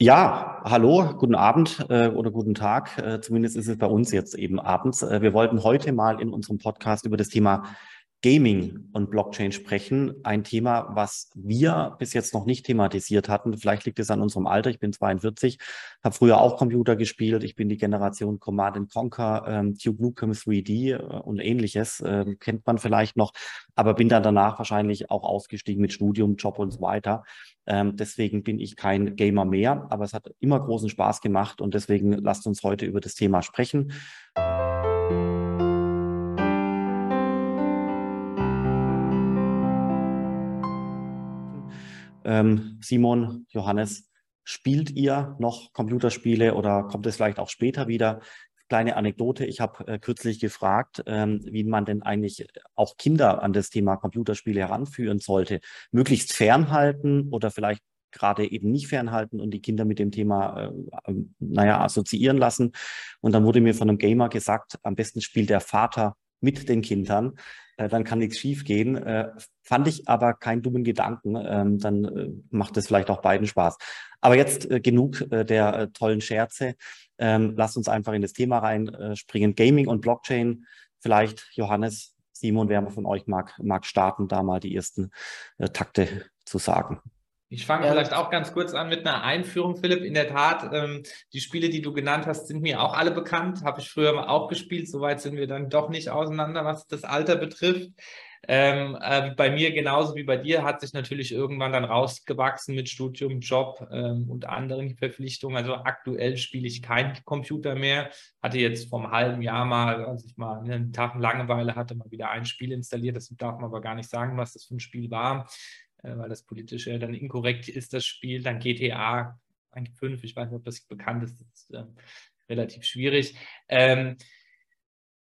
Ja, hallo, guten Abend äh, oder guten Tag. Äh, zumindest ist es bei uns jetzt eben abends. Äh, wir wollten heute mal in unserem Podcast über das Thema Gaming und Blockchain sprechen. Ein Thema, was wir bis jetzt noch nicht thematisiert hatten. Vielleicht liegt es an unserem Alter. Ich bin 42, habe früher auch Computer gespielt. Ich bin die Generation Command Conquer, ähm, Duke Nukem 3D äh, und ähnliches. Äh, kennt man vielleicht noch. Aber bin dann danach wahrscheinlich auch ausgestiegen mit Studium, Job und so weiter. Ähm, deswegen bin ich kein Gamer mehr. Aber es hat immer großen Spaß gemacht. Und deswegen lasst uns heute über das Thema sprechen. Ähm, Simon, Johannes, spielt ihr noch Computerspiele oder kommt es vielleicht auch später wieder? Kleine Anekdote, ich habe äh, kürzlich gefragt, ähm, wie man denn eigentlich auch Kinder an das Thema Computerspiele heranführen sollte. Möglichst fernhalten oder vielleicht gerade eben nicht fernhalten und die Kinder mit dem Thema, äh, äh, naja, assoziieren lassen. Und dann wurde mir von einem Gamer gesagt, am besten spielt der Vater mit den Kindern, äh, dann kann nichts schiefgehen. Äh, fand ich aber keinen dummen Gedanken. Ähm, dann äh, macht es vielleicht auch beiden Spaß. Aber jetzt äh, genug der tollen Scherze. Ähm, lasst uns einfach in das Thema reinspringen. Gaming und Blockchain. Vielleicht Johannes, Simon, wer von euch mag, mag starten, da mal die ersten Takte zu sagen. Ich fange ja. vielleicht auch ganz kurz an mit einer Einführung, Philipp. In der Tat, ähm, die Spiele, die du genannt hast, sind mir auch alle bekannt. Habe ich früher auch gespielt. Soweit sind wir dann doch nicht auseinander, was das Alter betrifft. Ähm, äh, bei mir genauso wie bei dir hat sich natürlich irgendwann dann rausgewachsen mit Studium, Job ähm, und anderen Verpflichtungen. Also aktuell spiele ich keinen Computer mehr. Hatte jetzt vor einem halben Jahr mal, als ich mal einen Tag Langeweile hatte, mal wieder ein Spiel installiert. Das darf man aber gar nicht sagen, was das für ein Spiel war. Äh, weil das politische dann inkorrekt ist, das Spiel. Dann GTA 5, ich weiß nicht, ob das bekannt ist, das ist äh, relativ schwierig. Ähm,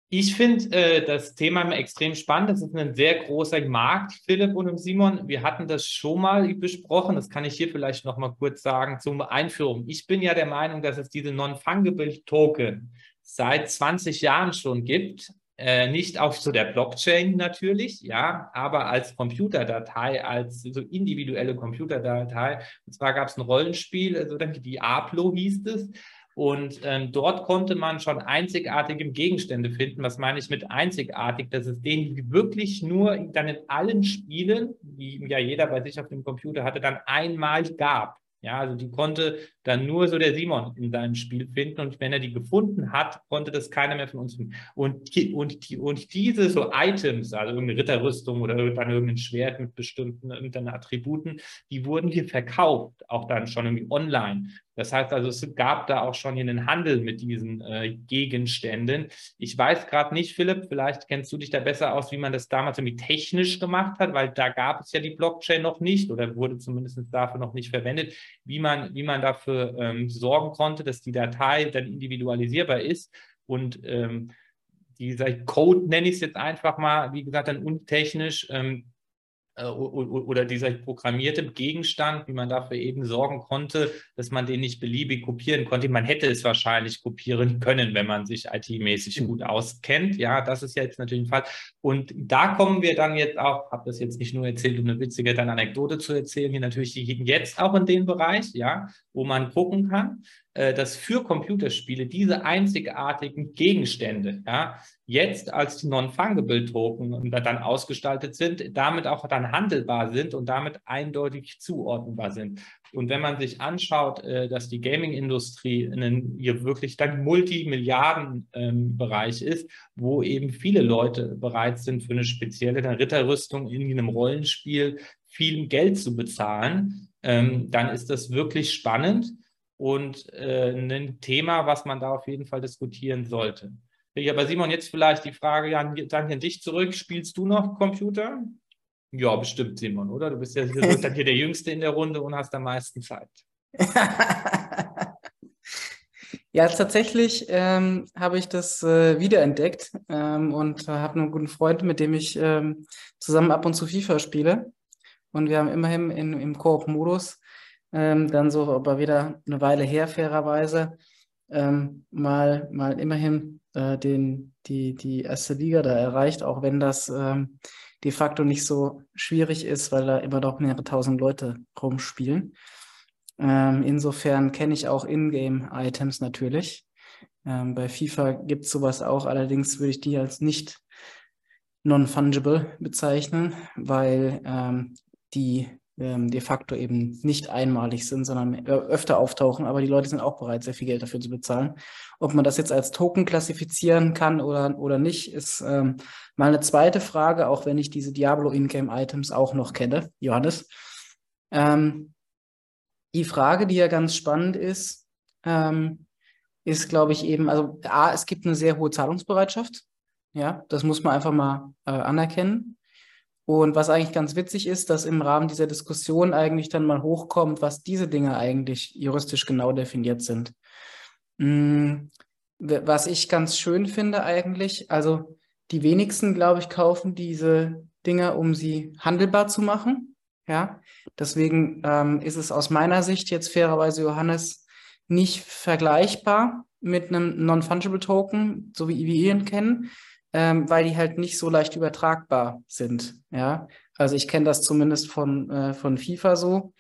ich finde äh, das Thema extrem spannend. Das ist ein sehr großer Markt, Philipp und Simon. Wir hatten das schon mal besprochen. Das kann ich hier vielleicht noch mal kurz sagen zur Einführung. Ich bin ja der Meinung, dass es diese Non-Fungible Token seit 20 Jahren schon gibt. Äh, nicht auf so der Blockchain natürlich, ja, aber als Computerdatei, als so individuelle Computerdatei. Und zwar gab es ein Rollenspiel, also dann Diablo hieß es. Und ähm, dort konnte man schon einzigartige Gegenstände finden. Was meine ich mit einzigartig? Das ist den, die wirklich nur dann in allen Spielen, die ja jeder bei sich auf dem Computer hatte, dann einmal gab. Ja, also die konnte dann nur so der Simon in seinem Spiel finden und wenn er die gefunden hat, konnte das keiner mehr von uns finden. Und, und, und diese so Items, also irgendeine Ritterrüstung oder dann irgendein Schwert mit bestimmten Attributen, die wurden hier verkauft, auch dann schon irgendwie online. Das heißt also, es gab da auch schon einen Handel mit diesen äh, Gegenständen. Ich weiß gerade nicht, Philipp, vielleicht kennst du dich da besser aus, wie man das damals irgendwie technisch gemacht hat, weil da gab es ja die Blockchain noch nicht oder wurde zumindest dafür noch nicht verwendet, wie man, wie man dafür ähm, sorgen konnte, dass die Datei dann individualisierbar ist und ähm, dieser Code nenne ich es jetzt einfach mal, wie gesagt, dann untechnisch ähm, äh, oder dieser programmierte Gegenstand, wie man dafür eben sorgen konnte, dass man den nicht beliebig kopieren konnte. Man hätte es wahrscheinlich kopieren können, wenn man sich IT-mäßig hm. gut auskennt. Ja, das ist jetzt natürlich ein Fall. Und da kommen wir dann jetzt auch, habe das jetzt nicht nur erzählt, um eine witzige dann Anekdote zu erzählen, hier natürlich jetzt auch in den Bereich, ja, wo man gucken kann, äh, dass für Computerspiele diese einzigartigen Gegenstände ja, jetzt als Non-Fungible Token dann ausgestaltet sind, damit auch dann handelbar sind und damit eindeutig zuordnenbar sind. Und wenn man sich anschaut, äh, dass die Gaming-Industrie hier wirklich dann Multimilliarden-Bereich ähm, ist, wo eben viele Leute bereit sind, für eine spezielle Ritterrüstung in einem Rollenspiel viel Geld zu bezahlen, ähm, dann ist das wirklich spannend und äh, ein Thema, was man da auf jeden Fall diskutieren sollte. Ja, aber Simon, jetzt vielleicht die Frage dann an dich zurück. Spielst du noch Computer? Ja, bestimmt, Simon, oder? Du bist ja du bist hier der Jüngste in der Runde und hast am meisten Zeit. ja, tatsächlich ähm, habe ich das äh, wiederentdeckt ähm, und habe einen guten Freund, mit dem ich ähm, zusammen ab und zu FIFA spiele. Und wir haben immerhin in, im Koop-Modus ähm, dann so, aber wieder eine Weile her, fairerweise, ähm, mal, mal immerhin äh, den, die, die erste Liga da erreicht, auch wenn das ähm, de facto nicht so schwierig ist, weil da immer noch mehrere tausend Leute rumspielen. Ähm, insofern kenne ich auch Ingame-Items natürlich. Ähm, bei FIFA gibt es sowas auch, allerdings würde ich die als nicht non-fungible bezeichnen, weil ähm, die ähm, de facto eben nicht einmalig sind, sondern öfter auftauchen, aber die Leute sind auch bereit, sehr viel Geld dafür zu bezahlen. Ob man das jetzt als Token klassifizieren kann oder, oder nicht, ist ähm, mal eine zweite Frage, auch wenn ich diese Diablo Ingame-Items auch noch kenne, Johannes. Ähm, die Frage, die ja ganz spannend ist, ähm, ist, glaube ich, eben, also A, es gibt eine sehr hohe Zahlungsbereitschaft. Ja, das muss man einfach mal äh, anerkennen. Und was eigentlich ganz witzig ist, dass im Rahmen dieser Diskussion eigentlich dann mal hochkommt, was diese Dinge eigentlich juristisch genau definiert sind. Hm, was ich ganz schön finde eigentlich, also die wenigsten, glaube ich, kaufen diese Dinge, um sie handelbar zu machen. Ja, deswegen ähm, ist es aus meiner Sicht jetzt fairerweise, Johannes, nicht vergleichbar mit einem Non-Fungible Token, so wie wir ihn kennen, ähm, weil die halt nicht so leicht übertragbar sind. Ja, also ich kenne das zumindest von, äh, von FIFA so.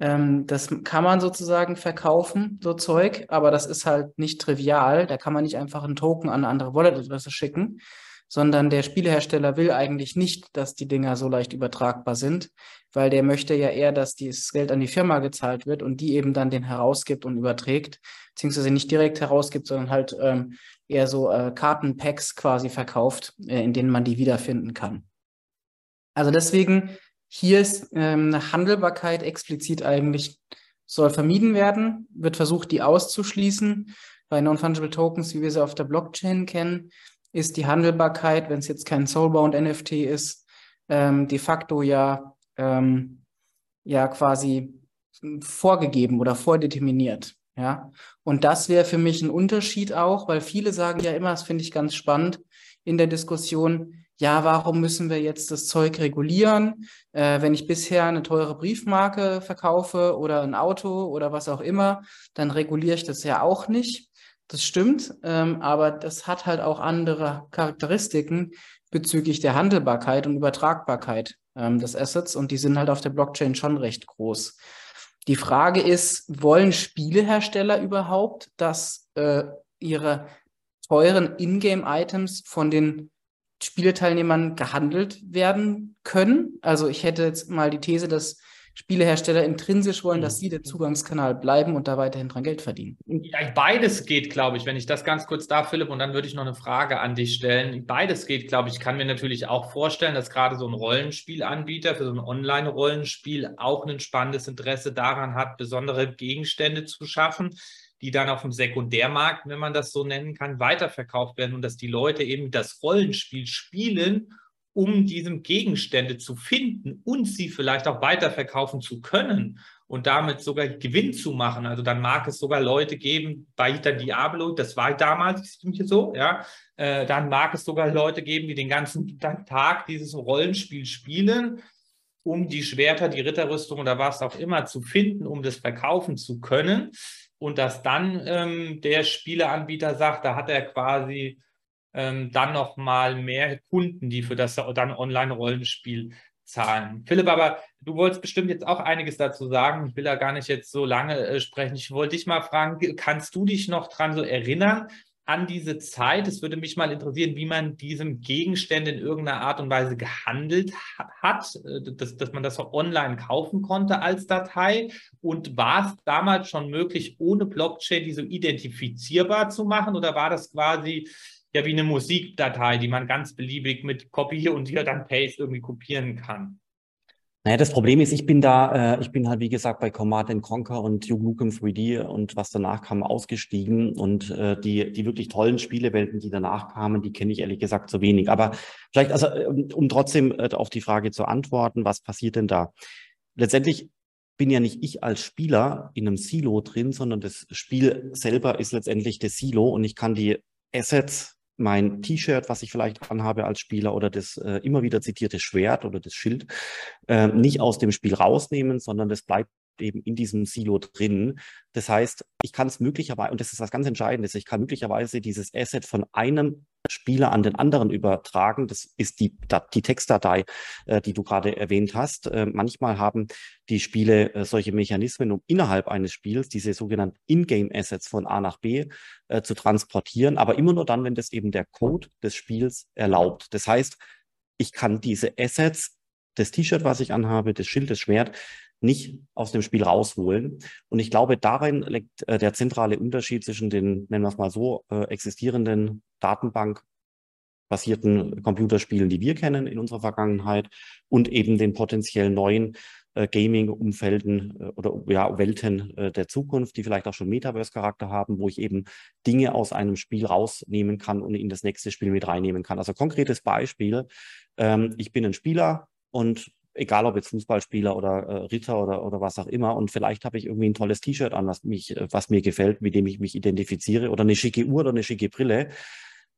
Ähm, das kann man sozusagen verkaufen, so Zeug, aber das ist halt nicht trivial. Da kann man nicht einfach einen Token an eine andere Wallet-Adresse schicken, sondern der Spielehersteller will eigentlich nicht, dass die Dinger so leicht übertragbar sind, weil der möchte ja eher, dass das Geld an die Firma gezahlt wird und die eben dann den herausgibt und überträgt, beziehungsweise nicht direkt herausgibt, sondern halt ähm, eher so äh, Kartenpacks quasi verkauft, äh, in denen man die wiederfinden kann. Also deswegen hier ist ähm, eine Handelbarkeit explizit eigentlich soll vermieden werden, wird versucht, die auszuschließen. Bei Non-Fungible Tokens, wie wir sie auf der Blockchain kennen, ist die Handelbarkeit, wenn es jetzt kein Soulbound NFT ist, ähm, de facto ja, ähm, ja quasi vorgegeben oder vordeterminiert. Ja, und das wäre für mich ein Unterschied auch, weil viele sagen ja immer, das finde ich ganz spannend in der Diskussion, ja, warum müssen wir jetzt das Zeug regulieren? Äh, wenn ich bisher eine teure Briefmarke verkaufe oder ein Auto oder was auch immer, dann reguliere ich das ja auch nicht. Das stimmt, ähm, aber das hat halt auch andere Charakteristiken bezüglich der Handelbarkeit und Übertragbarkeit ähm, des Assets und die sind halt auf der Blockchain schon recht groß. Die Frage ist, wollen Spielehersteller überhaupt, dass äh, ihre teuren Ingame-Items von den Spieleteilnehmern gehandelt werden können? Also ich hätte jetzt mal die These, dass Spielehersteller intrinsisch wollen, dass sie der Zugangskanal bleiben und da weiterhin dran Geld verdienen. Beides geht, glaube ich, wenn ich das ganz kurz darf, Philipp, und dann würde ich noch eine Frage an dich stellen. Beides geht, glaube ich, kann mir natürlich auch vorstellen, dass gerade so ein Rollenspielanbieter für so ein Online-Rollenspiel auch ein spannendes Interesse daran hat, besondere Gegenstände zu schaffen die dann auf dem Sekundärmarkt, wenn man das so nennen kann, weiterverkauft werden und dass die Leute eben das Rollenspiel spielen um diese Gegenstände zu finden und sie vielleicht auch weiterverkaufen zu können und damit sogar Gewinn zu machen. Also dann mag es sogar Leute geben, bei der Diablo, das war damals so, ja, äh, dann mag es sogar Leute geben, die den ganzen Tag dieses Rollenspiel spielen, um die Schwerter, die Ritterrüstung oder was auch immer zu finden, um das verkaufen zu können. Und dass dann ähm, der Spieleanbieter sagt, da hat er quasi ähm, dann noch mal mehr Kunden, die für das dann Online-Rollenspiel zahlen. Philipp, aber du wolltest bestimmt jetzt auch einiges dazu sagen. Ich will da gar nicht jetzt so lange äh, sprechen. Ich wollte dich mal fragen, kannst du dich noch dran so erinnern an diese Zeit? Es würde mich mal interessieren, wie man diesem Gegenstände in irgendeiner Art und Weise gehandelt hat, äh, dass, dass man das online kaufen konnte als Datei. Und war es damals schon möglich, ohne Blockchain die so identifizierbar zu machen? Oder war das quasi ja wie eine Musikdatei, die man ganz beliebig mit Copy und hier dann Paste irgendwie kopieren kann. Naja, das Problem ist, ich bin da, äh, ich bin halt wie gesagt bei Command Conquer und Duke Nukem 3D und was danach kam ausgestiegen und äh, die, die wirklich tollen Spielewelten, die danach kamen, die kenne ich ehrlich gesagt zu wenig. Aber vielleicht, also um, um trotzdem äh, auf die Frage zu antworten, was passiert denn da? Letztendlich bin ja nicht ich als Spieler in einem Silo drin, sondern das Spiel selber ist letztendlich das Silo und ich kann die Assets mein T-Shirt, was ich vielleicht anhabe als Spieler oder das äh, immer wieder zitierte Schwert oder das Schild äh, nicht aus dem Spiel rausnehmen, sondern das bleibt eben in diesem Silo drin. Das heißt, ich kann es möglicherweise, und das ist was ganz Entscheidendes, ich kann möglicherweise dieses Asset von einem Spieler an den anderen übertragen. Das ist die, die Textdatei, äh, die du gerade erwähnt hast. Äh, manchmal haben die Spiele äh, solche Mechanismen, um innerhalb eines Spiels diese sogenannten In-Game-Assets von A nach B zu transportieren, aber immer nur dann, wenn das eben der Code des Spiels erlaubt. Das heißt, ich kann diese Assets, das T-Shirt, was ich anhabe, das Schild, das Schwert, nicht aus dem Spiel rausholen. Und ich glaube, darin liegt äh, der zentrale Unterschied zwischen den, nennen wir es mal so, äh, existierenden Datenbank-basierten Computerspielen, die wir kennen in unserer Vergangenheit und eben den potenziell neuen äh, Gaming-Umfelden äh, oder ja, Welten äh, der Zukunft, die vielleicht auch schon Metaverse-Charakter haben, wo ich eben Dinge aus einem Spiel rausnehmen kann und in das nächste Spiel mit reinnehmen kann. Also konkretes Beispiel, ähm, ich bin ein Spieler und egal ob jetzt Fußballspieler oder äh, Ritter oder, oder was auch immer. Und vielleicht habe ich irgendwie ein tolles T-Shirt an, was mich, äh, was mir gefällt, mit dem ich mich identifiziere, oder eine schicke Uhr oder eine schicke Brille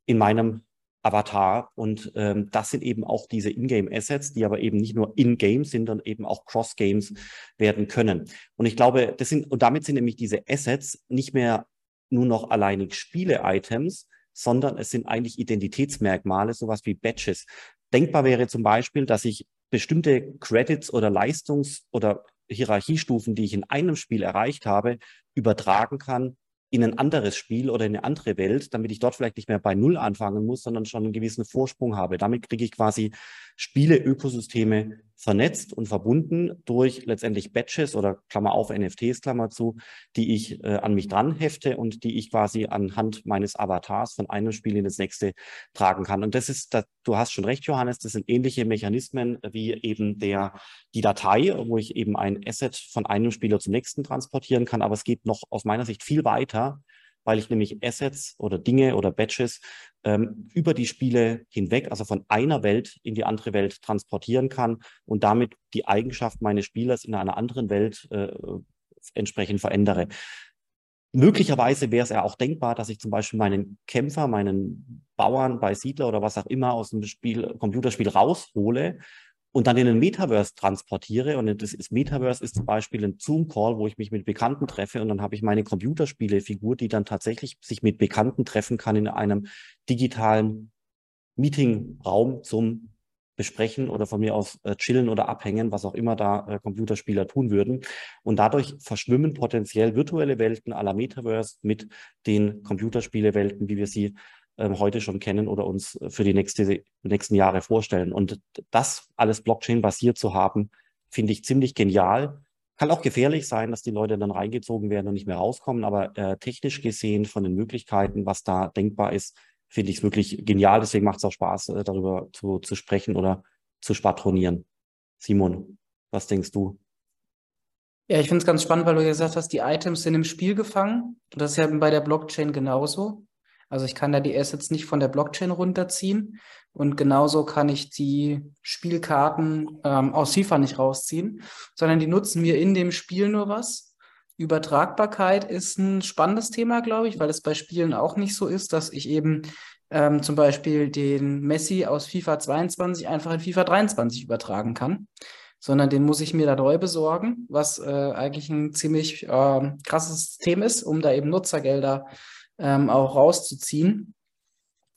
in meinem Avatar. Und ähm, das sind eben auch diese Ingame-Assets, die aber eben nicht nur in-game sind, sondern eben auch Cross-Games werden können. Und ich glaube, das sind, und damit sind nämlich diese Assets nicht mehr nur noch alleinig Spiele-Items, sondern es sind eigentlich Identitätsmerkmale, sowas wie Badges. Denkbar wäre zum Beispiel, dass ich bestimmte Credits oder Leistungs- oder Hierarchiestufen, die ich in einem Spiel erreicht habe, übertragen kann in ein anderes Spiel oder in eine andere Welt, damit ich dort vielleicht nicht mehr bei Null anfangen muss, sondern schon einen gewissen Vorsprung habe. Damit kriege ich quasi Spiele-Ökosysteme vernetzt und verbunden durch letztendlich Batches oder Klammer auf NFTs, Klammer zu, die ich äh, an mich dran hefte und die ich quasi anhand meines Avatars von einem Spiel in das nächste tragen kann. Und das ist, das, du hast schon recht, Johannes, das sind ähnliche Mechanismen wie eben der, die Datei, wo ich eben ein Asset von einem Spieler zum nächsten transportieren kann. Aber es geht noch aus meiner Sicht viel weiter, weil ich nämlich Assets oder Dinge oder Batches ähm, über die Spiele hinweg, also von einer Welt in die andere Welt transportieren kann und damit die Eigenschaft meines Spielers in einer anderen Welt äh, entsprechend verändere. Möglicherweise wäre es ja auch denkbar, dass ich zum Beispiel meinen Kämpfer, meinen Bauern bei Siedler oder was auch immer aus dem Spiel, Computerspiel raushole und dann in ein Metaverse transportiere. Und das ist, Metaverse ist zum Beispiel ein Zoom-Call, wo ich mich mit Bekannten treffe und dann habe ich meine Computerspiele-Figur, die dann tatsächlich sich mit Bekannten treffen kann in einem digitalen Meetingraum zum besprechen oder von mir aus äh, chillen oder abhängen, was auch immer da äh, Computerspieler tun würden. Und dadurch verschwimmen potenziell virtuelle Welten aller Metaverse mit den Computerspielewelten, wie wir sie heute schon kennen oder uns für die nächste, nächsten Jahre vorstellen. Und das alles Blockchain-basiert zu haben, finde ich ziemlich genial. Kann auch gefährlich sein, dass die Leute dann reingezogen werden und nicht mehr rauskommen, aber äh, technisch gesehen von den Möglichkeiten, was da denkbar ist, finde ich es wirklich genial. Deswegen macht es auch Spaß, äh, darüber zu, zu sprechen oder zu spatronieren. Simon, was denkst du? Ja, ich finde es ganz spannend, weil du gesagt hast, die Items sind im Spiel gefangen. Und das ist ja bei der Blockchain genauso. Also ich kann da die Assets nicht von der Blockchain runterziehen und genauso kann ich die Spielkarten ähm, aus FIFA nicht rausziehen, sondern die nutzen mir in dem Spiel nur was. Übertragbarkeit ist ein spannendes Thema, glaube ich, weil es bei Spielen auch nicht so ist, dass ich eben ähm, zum Beispiel den Messi aus FIFA 22 einfach in FIFA 23 übertragen kann, sondern den muss ich mir da neu besorgen, was äh, eigentlich ein ziemlich äh, krasses System ist, um da eben Nutzergelder ähm, auch rauszuziehen.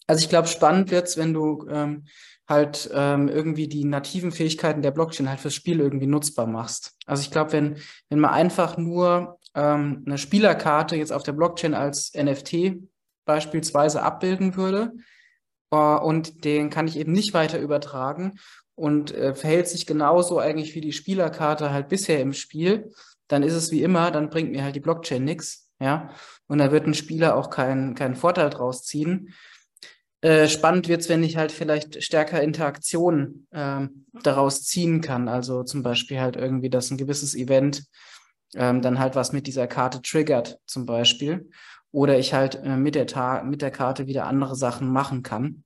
Also ich glaube, spannend wird es, wenn du ähm, halt ähm, irgendwie die nativen Fähigkeiten der Blockchain halt fürs Spiel irgendwie nutzbar machst. Also ich glaube, wenn, wenn man einfach nur ähm, eine Spielerkarte jetzt auf der Blockchain als NFT beispielsweise abbilden würde äh, und den kann ich eben nicht weiter übertragen und äh, verhält sich genauso eigentlich wie die Spielerkarte halt bisher im Spiel, dann ist es wie immer, dann bringt mir halt die Blockchain nichts. Ja, und da wird ein Spieler auch keinen keinen Vorteil draus ziehen. Äh, spannend wird es, wenn ich halt vielleicht stärker Interaktion ähm, daraus ziehen kann. Also zum Beispiel halt irgendwie, dass ein gewisses Event ähm, dann halt was mit dieser Karte triggert, zum Beispiel. Oder ich halt äh, mit, der mit der Karte wieder andere Sachen machen kann.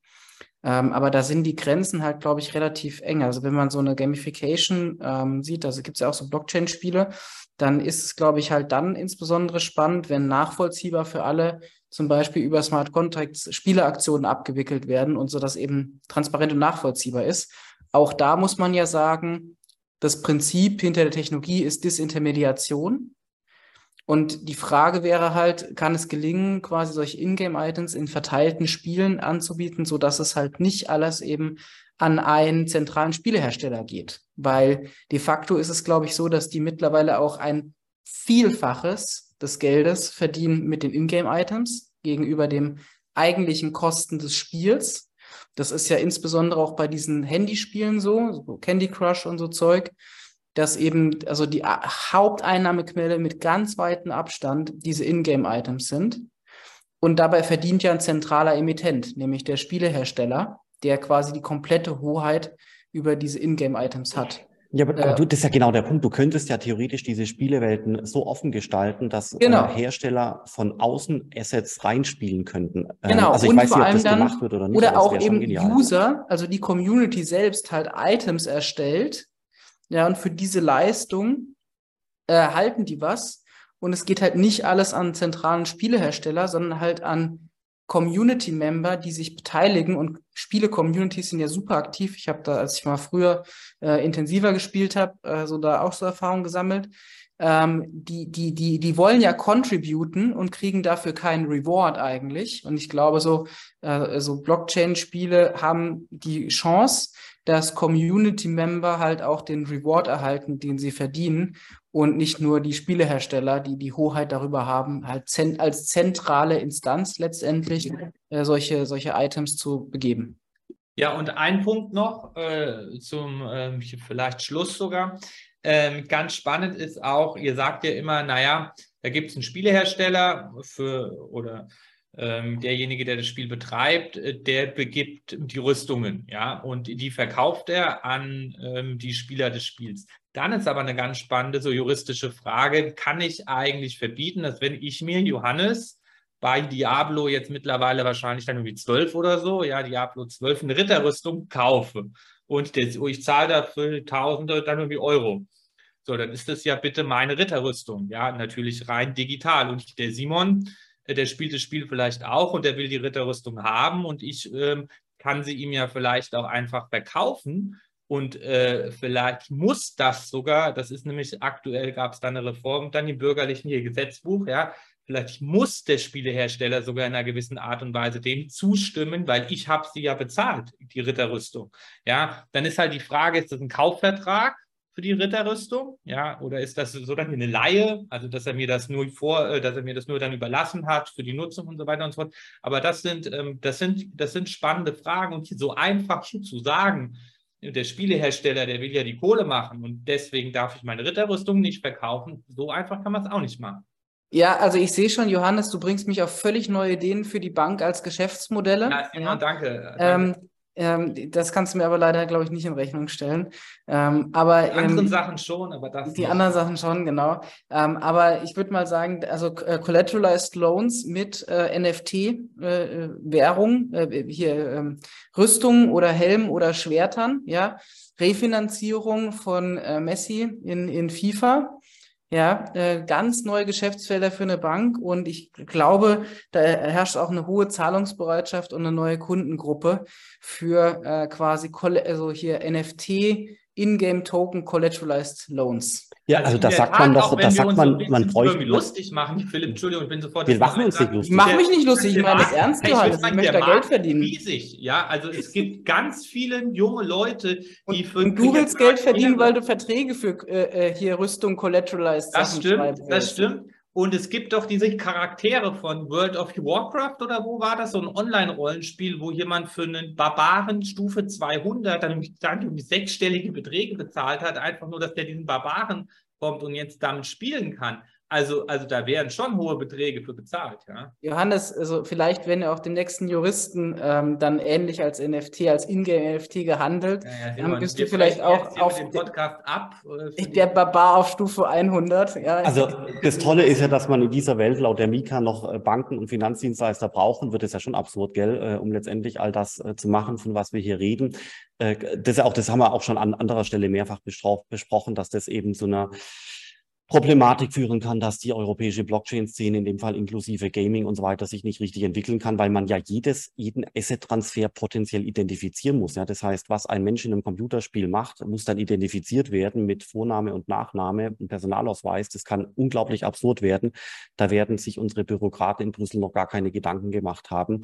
Ähm, aber da sind die Grenzen halt, glaube ich, relativ eng. Also wenn man so eine Gamification ähm, sieht, also gibt es ja auch so Blockchain-Spiele, dann ist es, glaube ich, halt dann insbesondere spannend, wenn nachvollziehbar für alle zum Beispiel über Smart Contracts Spieleaktionen abgewickelt werden und so, dass eben transparent und nachvollziehbar ist. Auch da muss man ja sagen, das Prinzip hinter der Technologie ist Disintermediation. Und die Frage wäre halt, kann es gelingen, quasi solche Ingame-Items in verteilten Spielen anzubieten, so dass es halt nicht alles eben an einen zentralen Spielehersteller geht? Weil de facto ist es, glaube ich, so, dass die mittlerweile auch ein Vielfaches des Geldes verdienen mit den Ingame-Items gegenüber dem eigentlichen Kosten des Spiels. Das ist ja insbesondere auch bei diesen Handyspielen so, so Candy Crush und so Zeug dass eben also die Haupteinnahmequelle mit ganz weitem Abstand diese Ingame-Items sind. Und dabei verdient ja ein zentraler Emittent, nämlich der Spielehersteller, der quasi die komplette Hoheit über diese Ingame-Items hat. Ja, aber, aber, du, das ist ja genau der Punkt. Du könntest ja theoretisch diese Spielewelten so offen gestalten, dass genau. äh, Hersteller von außen Assets reinspielen könnten. Ähm, genau. Also ich Und weiß nicht, ob das dann, gemacht wird oder nicht. Oder auch eben. User, also die Community selbst halt Items erstellt. Ja, und für diese Leistung äh, erhalten die was. Und es geht halt nicht alles an zentralen Spielehersteller, sondern halt an Community-Member, die sich beteiligen. Und Spiele-Communities sind ja super aktiv. Ich habe da, als ich mal früher äh, intensiver gespielt habe, äh, so da auch so Erfahrungen gesammelt. Ähm, die, die, die, die wollen ja contributen und kriegen dafür keinen Reward eigentlich. Und ich glaube, so, äh, so Blockchain-Spiele haben die Chance, dass Community-Member halt auch den Reward erhalten, den sie verdienen und nicht nur die Spielehersteller, die die Hoheit darüber haben, halt zent als zentrale Instanz letztendlich äh, solche, solche Items zu begeben. Ja, und ein Punkt noch äh, zum äh, vielleicht Schluss sogar. Ähm, ganz spannend ist auch, ihr sagt ja immer, naja, da gibt es einen Spielehersteller für oder derjenige, der das Spiel betreibt, äh, der begibt die Rüstungen, ja, und die verkauft er an ähm, die Spieler des Spiels. Dann ist aber eine ganz spannende, so juristische Frage, kann ich eigentlich verbieten, dass wenn ich mir, Johannes, bei Diablo jetzt mittlerweile wahrscheinlich dann irgendwie 12 oder so, ja, Diablo 12, eine Ritterrüstung kaufe und das, ich zahle dafür Tausende dann irgendwie Euro. So, dann ist das ja bitte meine Ritterrüstung, ja, natürlich rein digital. Und der Simon, der spielt das Spiel vielleicht auch und der will die Ritterrüstung haben und ich ähm, kann sie ihm ja vielleicht auch einfach verkaufen. Und äh, vielleicht muss das sogar, das ist nämlich aktuell, gab es da eine Reform, dann im bürgerlichen hier Gesetzbuch, ja, vielleicht muss der Spielehersteller sogar in einer gewissen Art und Weise dem zustimmen, weil ich habe sie ja bezahlt, die Ritterrüstung. Ja, dann ist halt die Frage, ist das ein Kaufvertrag? Für die Ritterrüstung? Ja, oder ist das so dann eine Laie, also dass er mir das nur vor, äh, dass er mir das nur dann überlassen hat für die Nutzung und so weiter und so fort. Aber das sind, ähm, das sind, das sind spannende Fragen und so einfach zu sagen, der Spielehersteller, der will ja die Kohle machen und deswegen darf ich meine Ritterrüstung nicht verkaufen. So einfach kann man es auch nicht machen. Ja, also ich sehe schon, Johannes, du bringst mich auf völlig neue Ideen für die Bank als Geschäftsmodelle. Ja, Simon, ja. danke. danke. Ähm, ähm, das kannst du mir aber leider, glaube ich, nicht in Rechnung stellen. Ähm, aber die anderen ähm, Sachen schon, aber das. Die nicht. anderen Sachen schon, genau. Ähm, aber ich würde mal sagen, also äh, Collateralized Loans mit äh, NFT-Währung, äh, äh, hier ähm, Rüstung oder Helm oder Schwertern, ja, Refinanzierung von äh, Messi in, in FIFA ja, äh, ganz neue Geschäftsfelder für eine Bank. Und ich glaube, da herrscht auch eine hohe Zahlungsbereitschaft und eine neue Kundengruppe für äh, quasi, also hier NFT, In-Game Token Collateralized Loans. Ja, also, also das sagt man doch, das sagt man, so man bräuchte. lustig machen, Philipp, Entschuldigung, ich bin sofort. Wir machen uns nicht lustig. Ich mache mich nicht lustig, ich meine das ernst. Ich, ich möchte da Geld verdienen. Riesig, ja, also es gibt ganz viele junge Leute, die und, für. Und du willst Geld verdienen, weil du Verträge für äh, äh hier Rüstung, Collateralized Das stimmt, das stimmt. Und es gibt doch diese Charaktere von World of Warcraft oder wo war das? So ein Online-Rollenspiel, wo jemand für einen Barbaren Stufe 200 dann, um sechsstellige Beträge bezahlt hat, einfach nur, dass der diesen Barbaren kommt und jetzt damit spielen kann. Also, also da werden schon hohe Beträge für bezahlt, ja. Johannes, also vielleicht werden ja auch den nächsten Juristen ähm, dann ähnlich als NFT, als Ingame-NFT gehandelt. Ja, ja, dann bist du vielleicht auch auf den Podcast ab. Der Barbar auf Stufe 100. Ja. Also das Tolle ist ja, dass man in dieser Welt laut der Mika noch äh, Banken und Finanzdienstleister brauchen, wird es ja schon absurd, gell, äh, um letztendlich all das äh, zu machen, von was wir hier reden. Das, auch, das haben wir auch schon an anderer Stelle mehrfach besprochen, dass das eben so eine Problematik führen kann, dass die europäische Blockchain-Szene, in dem Fall inklusive Gaming und so weiter, sich nicht richtig entwickeln kann, weil man ja jedes, jeden Asset-Transfer potenziell identifizieren muss. Ja, das heißt, was ein Mensch in einem Computerspiel macht, muss dann identifiziert werden mit Vorname und Nachname, und Personalausweis. Das kann unglaublich absurd werden. Da werden sich unsere Bürokraten in Brüssel noch gar keine Gedanken gemacht haben.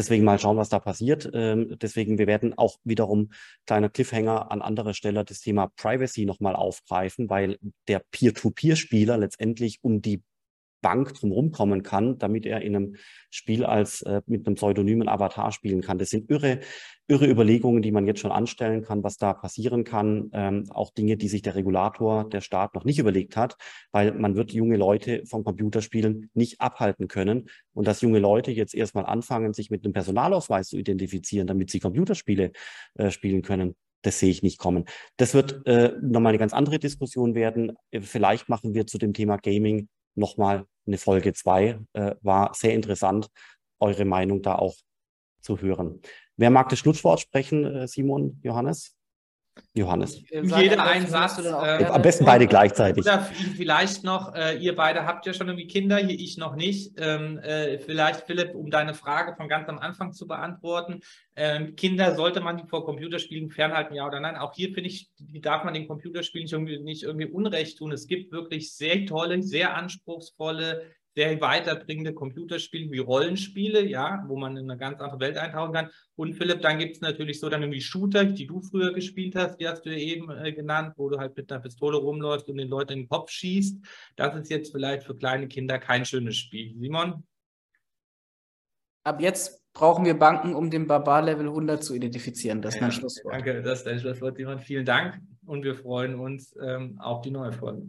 Deswegen mal schauen, was da passiert. Ähm, deswegen, wir werden auch wiederum kleiner Cliffhanger an anderer Stelle das Thema Privacy nochmal aufgreifen, weil der Peer-to-Peer-Spieler letztendlich um die Bank drumherum kommen kann, damit er in einem Spiel als äh, mit einem pseudonymen Avatar spielen kann. Das sind irre, irre Überlegungen, die man jetzt schon anstellen kann, was da passieren kann. Ähm, auch Dinge, die sich der Regulator, der Staat noch nicht überlegt hat, weil man wird junge Leute vom Computerspielen nicht abhalten können. Und dass junge Leute jetzt erstmal anfangen, sich mit einem Personalausweis zu identifizieren, damit sie Computerspiele äh, spielen können, das sehe ich nicht kommen. Das wird äh, nochmal eine ganz andere Diskussion werden. Äh, vielleicht machen wir zu dem Thema Gaming nochmal eine Folge zwei. Äh, war sehr interessant, eure Meinung da auch zu hören. Wer mag das Schlusswort sprechen, äh, Simon, Johannes? Johannes. Jeder einen Satz. Äh, am besten beide gleichzeitig. Oder vielleicht noch, äh, ihr beide habt ja schon irgendwie Kinder, hier ich noch nicht. Ähm, äh, vielleicht, Philipp, um deine Frage von ganz am Anfang zu beantworten. Ähm, Kinder sollte man die vor Computerspielen fernhalten, ja oder nein? Auch hier finde ich, darf man den Computerspielen nicht irgendwie, nicht irgendwie Unrecht tun. Es gibt wirklich sehr tolle, sehr anspruchsvolle, sehr weiterbringende Computerspiele wie Rollenspiele, ja, wo man in eine ganz andere Welt eintauchen kann. Und Philipp, dann gibt es natürlich so dann irgendwie Shooter, die du früher gespielt hast, die hast du eben äh, genannt, wo du halt mit einer Pistole rumläufst und den Leuten in den Kopf schießt. Das ist jetzt vielleicht für kleine Kinder kein schönes Spiel. Simon? Ab jetzt brauchen wir Banken, um den Barbar-Level 100 zu identifizieren. Das ist mein Schlusswort. Danke, das ist dein Schlusswort, Simon. Vielen Dank und wir freuen uns ähm, auf die neue Folge.